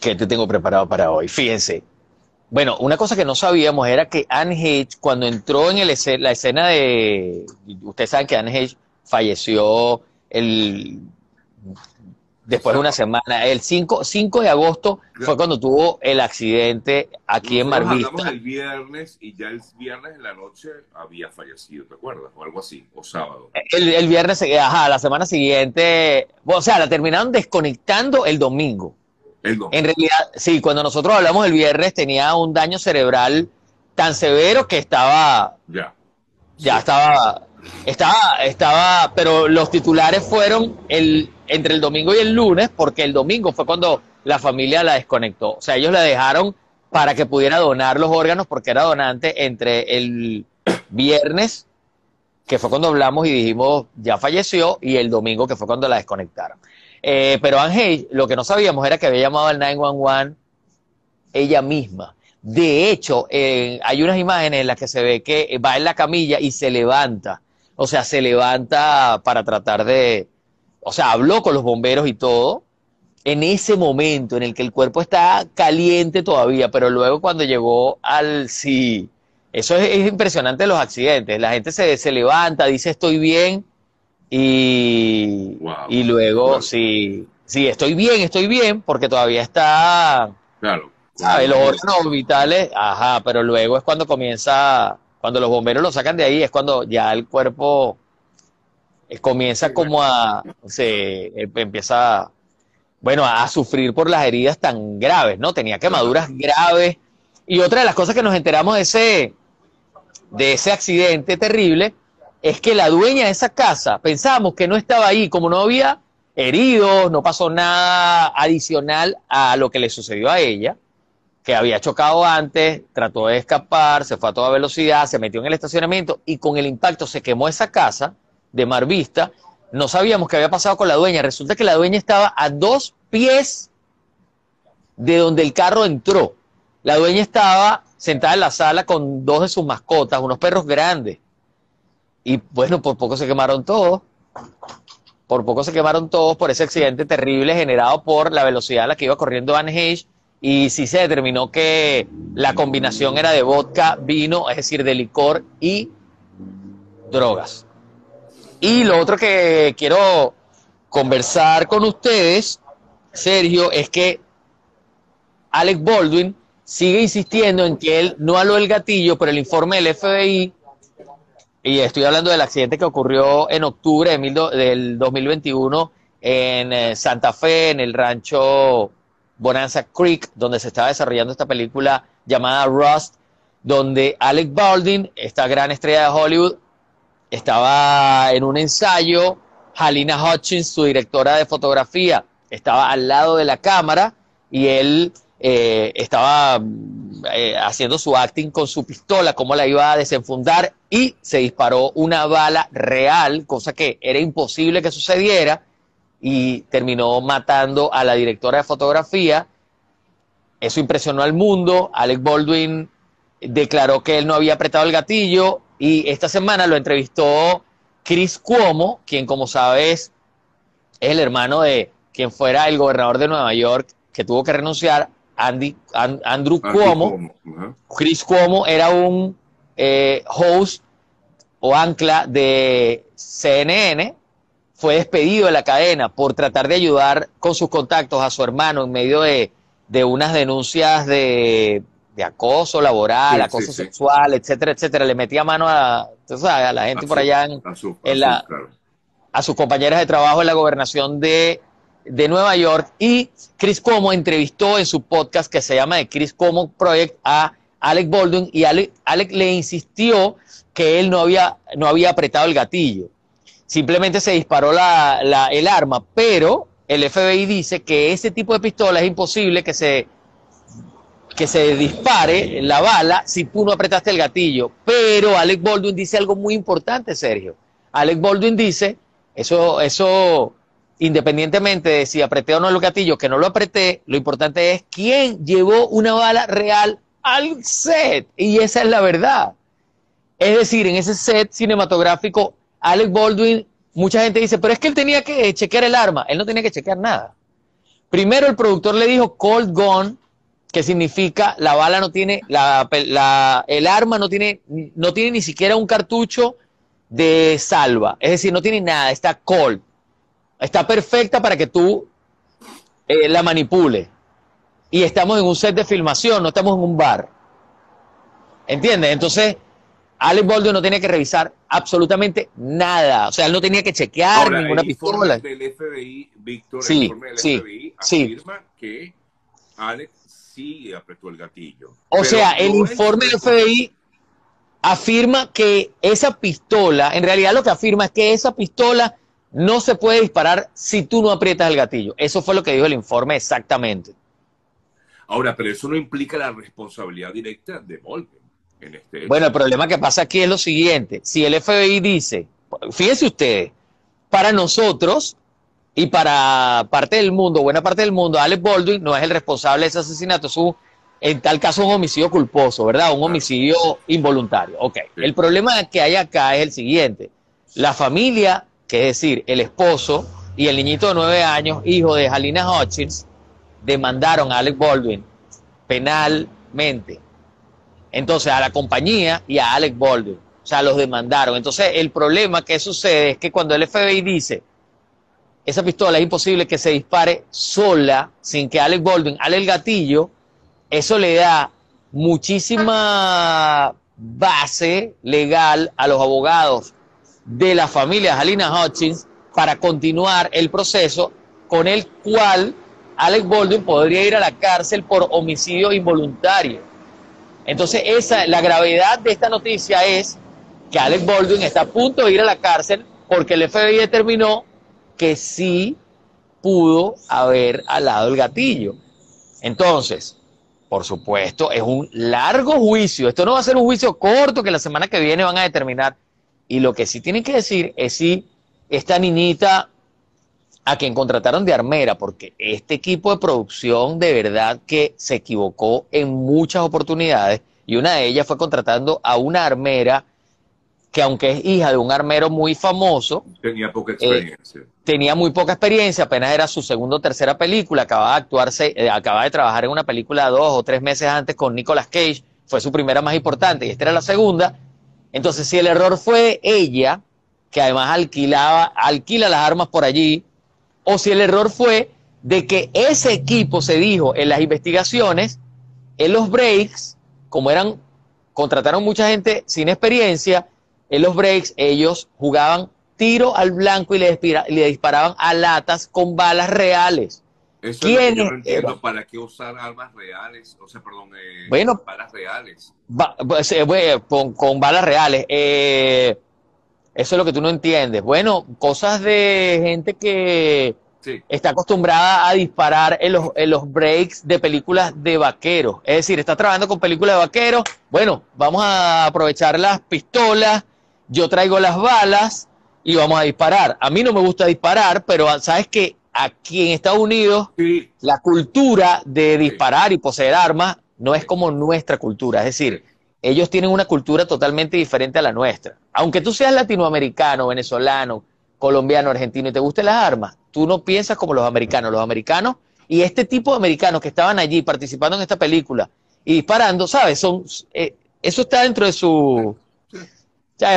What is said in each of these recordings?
¿Qué te tengo preparado para hoy? Fíjense. Bueno, una cosa que no sabíamos era que Anne Hedge, cuando entró en el la escena de. Ustedes saben que Anne Hedge falleció el después de una semana. El 5, 5 de agosto fue cuando tuvo el accidente aquí en Marvista. Hablamos el viernes y ya el viernes en la noche había fallecido, ¿te acuerdas? O algo así, o sábado. El, viernes, ajá, la semana siguiente, o sea, la terminaron desconectando el domingo. En realidad, sí, cuando nosotros hablamos el viernes tenía un daño cerebral tan severo que estaba... Ya. Ya estaba estaba, estaba, pero los titulares fueron el, entre el domingo y el lunes, porque el domingo fue cuando la familia la desconectó. O sea, ellos la dejaron para que pudiera donar los órganos, porque era donante entre el viernes, que fue cuando hablamos y dijimos ya falleció, y el domingo, que fue cuando la desconectaron. Eh, pero Ángel, lo que no sabíamos era que había llamado al 911 ella misma. De hecho, hay unas imágenes en las que se ve que va en la camilla y se levanta o sea, se levanta para tratar de, o sea, habló con los bomberos y todo, en ese momento en el que el cuerpo está caliente todavía, pero luego cuando llegó al sí, eso es, impresionante los accidentes, la gente se, se, levanta, dice estoy bien y, y luego sí, sí, estoy bien, estoy bien, porque todavía está, claro, Los órganos vitales, ajá, pero luego es cuando comienza cuando los bomberos lo sacan de ahí es cuando ya el cuerpo eh, comienza como a, se eh, empieza, bueno, a sufrir por las heridas tan graves, ¿no? Tenía quemaduras graves. Y otra de las cosas que nos enteramos de ese, de ese accidente terrible es que la dueña de esa casa, pensábamos que no estaba ahí, como no había heridos, no pasó nada adicional a lo que le sucedió a ella, que había chocado antes, trató de escapar, se fue a toda velocidad, se metió en el estacionamiento y con el impacto se quemó esa casa de Mar Vista. No sabíamos qué había pasado con la dueña. Resulta que la dueña estaba a dos pies de donde el carro entró. La dueña estaba sentada en la sala con dos de sus mascotas, unos perros grandes. Y bueno, por poco se quemaron todos. Por poco se quemaron todos por ese accidente terrible generado por la velocidad a la que iba corriendo Van Hayes y sí se determinó que la combinación era de vodka, vino, es decir, de licor y drogas. Y lo otro que quiero conversar con ustedes, Sergio, es que Alex Baldwin sigue insistiendo en que él no aló el gatillo por el informe del FBI, y estoy hablando del accidente que ocurrió en octubre de del 2021 en eh, Santa Fe, en el rancho Bonanza Creek, donde se estaba desarrollando esta película llamada Rust, donde Alec Baldwin, esta gran estrella de Hollywood, estaba en un ensayo, Halina Hutchins, su directora de fotografía, estaba al lado de la cámara y él eh, estaba eh, haciendo su acting con su pistola, cómo la iba a desenfundar y se disparó una bala real, cosa que era imposible que sucediera y terminó matando a la directora de fotografía. Eso impresionó al mundo. Alec Baldwin declaró que él no había apretado el gatillo y esta semana lo entrevistó Chris Cuomo, quien como sabes es el hermano de quien fuera el gobernador de Nueva York que tuvo que renunciar, Andy, Andrew Cuomo. Chris Cuomo era un eh, host o ancla de CNN fue despedido de la cadena por tratar de ayudar con sus contactos a su hermano en medio de, unas denuncias de, acoso laboral, acoso sexual, etcétera, etcétera. Le metía mano a, a la gente por allá en, la, a sus compañeras de trabajo en la gobernación de, de Nueva York. Y Chris Como entrevistó en su podcast que se llama The Chris Como Project a Alec Baldwin y Alec, Alec le insistió que él no había, no había apretado el gatillo simplemente se disparó la, el arma, pero el FBI dice que ese tipo de pistola es imposible que se, que se dispare la bala si tú no apretaste el gatillo. Pero Alec Baldwin dice algo muy importante, Sergio. Alec Baldwin dice, eso, eso, independientemente de si apreté o no el gatillo, que no lo apreté, lo importante es quién llevó una bala real al set. Y esa es la verdad. Es decir, en ese set cinematográfico Alec Baldwin, mucha gente dice, pero es que él tenía que chequear el arma. Él no tenía que chequear nada. Primero el productor le dijo cold gun, que significa la bala no tiene, el arma no tiene, no tiene ni siquiera un cartucho de salva, es decir, no tiene nada, está cold, está perfecta para que tú eh, la manipules. Y estamos en un set de filmación, no estamos en un bar. ¿Entiendes? Entonces, Alex Baldwin no tenía que revisar absolutamente nada. O sea, él no tenía que chequear ninguna pistola. El FBI, Víctor, el informe del FBI afirma que Alex sí apretó el gatillo. O sea, el informe del FBI afirma que esa pistola, en realidad lo que afirma es que esa pistola no se puede disparar si tú no aprietas el gatillo. Eso fue lo que dijo el informe exactamente. Ahora, pero eso no implica la responsabilidad directa de Baldwin. Este bueno, el problema que pasa aquí es lo siguiente. Si el FBI dice, fíjense ustedes, para nosotros y para parte del mundo, buena parte del mundo, Alex Baldwin no es el responsable de ese asesinato, es un, en tal caso un homicidio culposo, ¿verdad? Un homicidio involuntario. Ok. El problema que hay acá es el siguiente. La familia, que es decir, el esposo y el niñito de nueve años, hijo de Halina Hutchins, demandaron a Alex Baldwin penalmente entonces a la compañía y a Alec Baldwin. O sea, los demandaron. Entonces el problema que sucede es que cuando el FBI dice, esa pistola es imposible que se dispare sola, sin que Alec Baldwin ale el gatillo, eso le da muchísima base legal a los abogados de la familia Halina Hutchins para continuar el proceso con el cual Alec Baldwin podría ir a la cárcel por homicidio involuntario. Entonces, esa, la gravedad de esta noticia es que Alex Baldwin está a punto de ir a la cárcel porque el FBI determinó que sí pudo haber alado el gatillo. Entonces, por supuesto, es un largo juicio. Esto no va a ser un juicio corto que la semana que viene van a determinar. Y lo que sí tienen que decir es si esta niñita a quien contrataron de armera, porque este equipo de producción de verdad que se equivocó en muchas oportunidades y una de ellas fue contratando a una armera que aunque es hija de un armero muy famoso, tenía poca experiencia. Eh, tenía muy poca experiencia, apenas era su segunda o tercera película, acababa de actuarse, eh, acababa de trabajar en una película dos o tres meses antes con Nicolas Cage, fue su primera más importante y esta era la segunda. Entonces, si el error fue ella, que además alquilaba, alquila las armas por allí, o si el error fue de que ese equipo se dijo en las investigaciones, en los breaks, como eran, contrataron mucha gente sin experiencia, en los breaks ellos jugaban tiro al blanco y le, disparaban a latas con balas reales. Eso es yo no entiendo para qué usar armas reales, o sea, perdón, eh, bueno, balas reales. Pues, eh, con, balas reales. Eh, eso es lo que tú no entiendes. Bueno, cosas de gente que está acostumbrada a disparar en los, en los breaks de películas de vaqueros. Es decir, está trabajando con películas de vaqueros. Bueno, vamos a aprovechar las pistolas, yo traigo las balas y vamos a disparar. A mí no me gusta disparar, pero sabes que aquí en Estados Unidos la cultura de disparar y poseer armas no es como nuestra cultura. Es decir, ellos tienen una cultura totalmente diferente a la nuestra. Aunque tú seas latinoamericano, venezolano, colombiano, argentino y te gusten las armas, tú no piensas como los americanos. Los americanos y este tipo de americanos que estaban allí participando en esta película y disparando, ¿sabes? Son, eh, eso está dentro de su...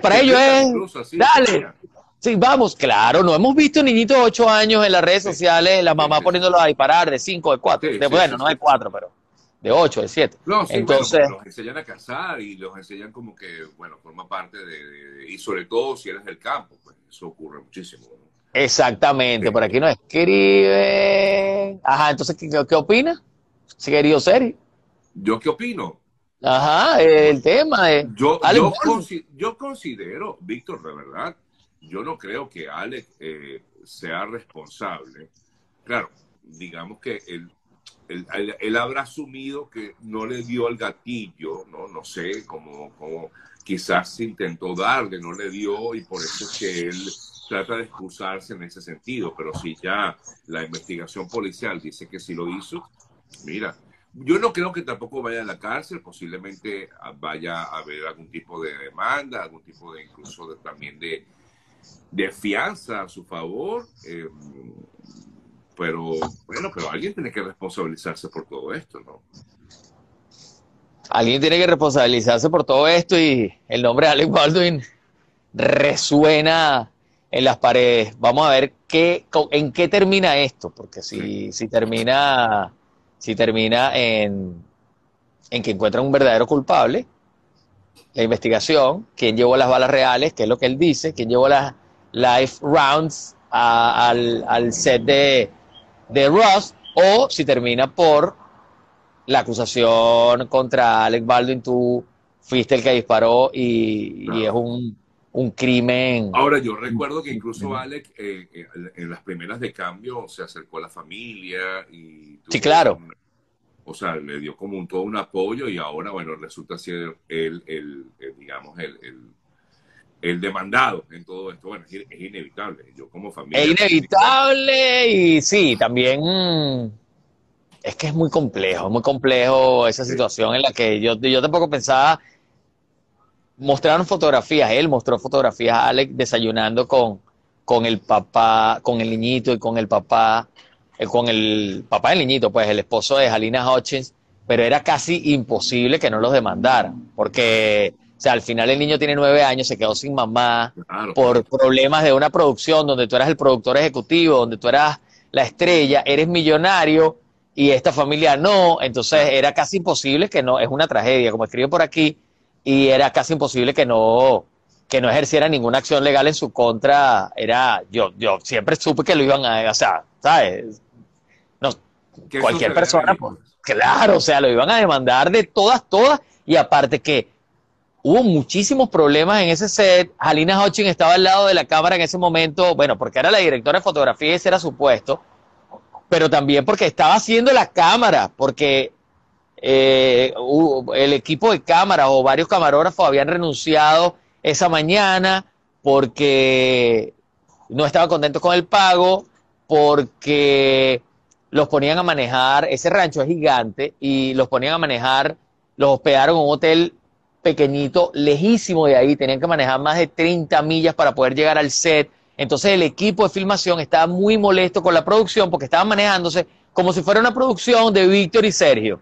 para ellos es... Dale. Sí, vamos, claro, no hemos visto niñitos de 8 años en las redes sociales, la mamá poniéndolos a disparar de 5, de 4, de, bueno, no hay 4, pero de 8, de 7. No, sí, Entonces, los enseñan a cazar y los enseñan como que, bueno, forma parte de, y sobre todo si eres del campo, pues eso ocurre muchísimo. Exactamente, por aquí nos escribe. Ajá, entonces, ¿qué, qué opina? Querido Seri. ¿Yo qué opino? Ajá, el tema es. Yo, yo, considero, Víctor, de verdad, yo no creo que Alex eh, sea responsable. Claro, digamos que el, él, habrá asumido que no le dio el gatillo, no, no sé, como, como quizás intentó darle, no le dio y por eso es que él trata de excusarse en ese sentido, pero si ya la investigación policial dice que sí lo hizo, mira, yo no creo que tampoco vaya a la cárcel, posiblemente vaya a haber algún tipo de demanda, algún tipo de incluso también de, de fianza a su favor. Eh, pero bueno, pero alguien tiene que responsabilizarse por todo esto, ¿no? Alguien tiene que responsabilizarse por todo esto y el nombre de Alec Baldwin resuena en las paredes. Vamos a ver qué, en qué termina esto, porque si, si termina, si termina en, en que encuentran un verdadero culpable, la investigación, quién llevó las balas reales, qué es lo que él dice, quién llevó las life rounds al, al, set de, de Ross, o si termina por la acusación contra Alec Baldwin, tú fuiste el que disparó y, es un, un, crimen. Ahora, yo recuerdo que incluso Alec eh, eh, en las primeras de cambio se acercó a la familia y... Sí, claro o sea, le dio como un, todo un apoyo y ahora, bueno, resulta ser el, el, digamos, el, el, demandado en todo esto. Bueno, es, inevitable. Yo como familia... Es inevitable y sí, también es que es muy complejo, muy complejo esa situación en la que yo, yo tampoco pensaba... Mostraron fotografías, él mostró fotografías a Alex desayunando con, con el papá, con el niñito y con el papá eh, con el papá del niñito, pues el esposo de Jalina Hutchins, pero era casi imposible que no los demandaran, porque, o sea, al final el niño tiene nueve años, se quedó sin mamá por problemas de una producción donde tú eras el productor ejecutivo, donde tú eras la estrella, eres millonario y esta familia no, entonces era casi imposible que no, es una tragedia, como escribe por aquí, y era casi imposible que no, que no ejerciera ninguna acción legal en su contra, era, yo, yo siempre supe que lo iban a, o sea, ¿sabes? Cualquier persona, pues, claro, o sea, lo iban a demandar de todas, todas, y aparte que hubo muchísimos problemas en ese set. Halina Hutchins estaba al lado de la cámara en ese momento, bueno, porque era la directora de fotografía y ese era su puesto, pero también porque estaba haciendo la cámara, porque eh, el equipo de cámara o varios camarógrafos habían renunciado esa mañana porque no estaban contentos con el pago, porque los ponían a manejar, ese rancho es gigante, y los ponían a manejar, los hospedaron en un hotel pequeñito, lejísimo de ahí, tenían que manejar más de 30 millas para poder llegar al set. Entonces el equipo de filmación estaba muy molesto con la producción porque estaban manejándose como si fuera una producción de Víctor y Sergio.